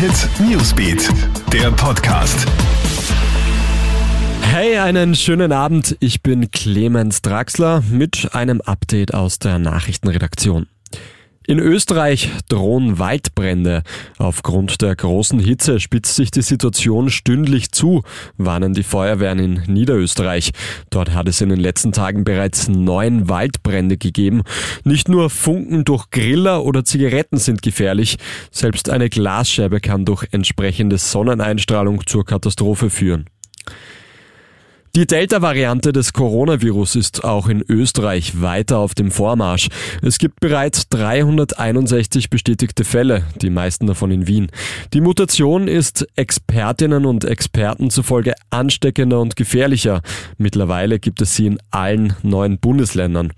Hit Newsbeat, der Podcast. Hey, einen schönen Abend. Ich bin Clemens Draxler mit einem Update aus der Nachrichtenredaktion. In Österreich drohen Waldbrände. Aufgrund der großen Hitze spitzt sich die Situation stündlich zu, warnen die Feuerwehren in Niederösterreich. Dort hat es in den letzten Tagen bereits neun Waldbrände gegeben. Nicht nur Funken durch Griller oder Zigaretten sind gefährlich, selbst eine Glasscheibe kann durch entsprechende Sonneneinstrahlung zur Katastrophe führen. Die Delta-Variante des Coronavirus ist auch in Österreich weiter auf dem Vormarsch. Es gibt bereits 361 bestätigte Fälle, die meisten davon in Wien. Die Mutation ist Expertinnen und Experten zufolge ansteckender und gefährlicher. Mittlerweile gibt es sie in allen neuen Bundesländern.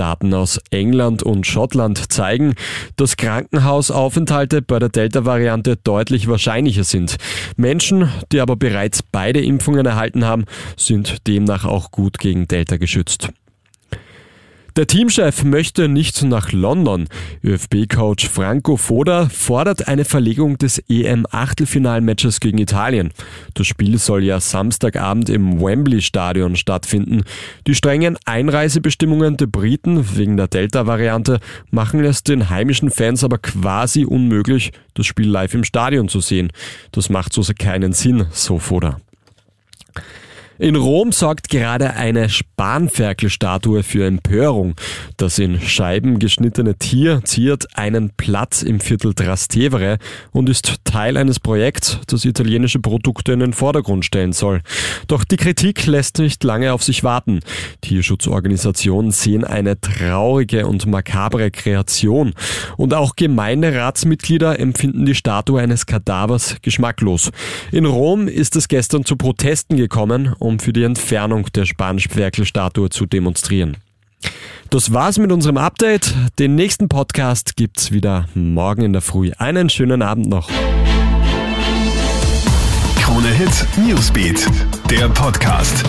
Daten aus England und Schottland zeigen, dass Krankenhausaufenthalte bei der Delta-Variante deutlich wahrscheinlicher sind. Menschen, die aber bereits beide Impfungen erhalten haben, sind demnach auch gut gegen Delta geschützt. Der Teamchef möchte nicht nach London. ÖFB-Coach Franco Foda fordert eine Verlegung des EM-Achtelfinalmatches gegen Italien. Das Spiel soll ja Samstagabend im Wembley-Stadion stattfinden. Die strengen Einreisebestimmungen der Briten wegen der Delta-Variante machen es den heimischen Fans aber quasi unmöglich, das Spiel live im Stadion zu sehen. Das macht so keinen Sinn, so Foda. In Rom sorgt gerade eine Spanferkelstatue für Empörung. Das in Scheiben geschnittene Tier ziert einen Platz im Viertel Trastevere und ist Teil eines Projekts, das italienische Produkte in den Vordergrund stellen soll. Doch die Kritik lässt nicht lange auf sich warten. Tierschutzorganisationen sehen eine traurige und makabre Kreation. Und auch Gemeinderatsmitglieder empfinden die Statue eines Kadavers geschmacklos. In Rom ist es gestern zu Protesten gekommen um für die Entfernung der Spanisch-Werkel-Statue zu demonstrieren. Das war's mit unserem Update. Den nächsten Podcast gibt's wieder morgen in der Früh. Einen schönen Abend noch. Krone Hit Newsbeat, der Podcast.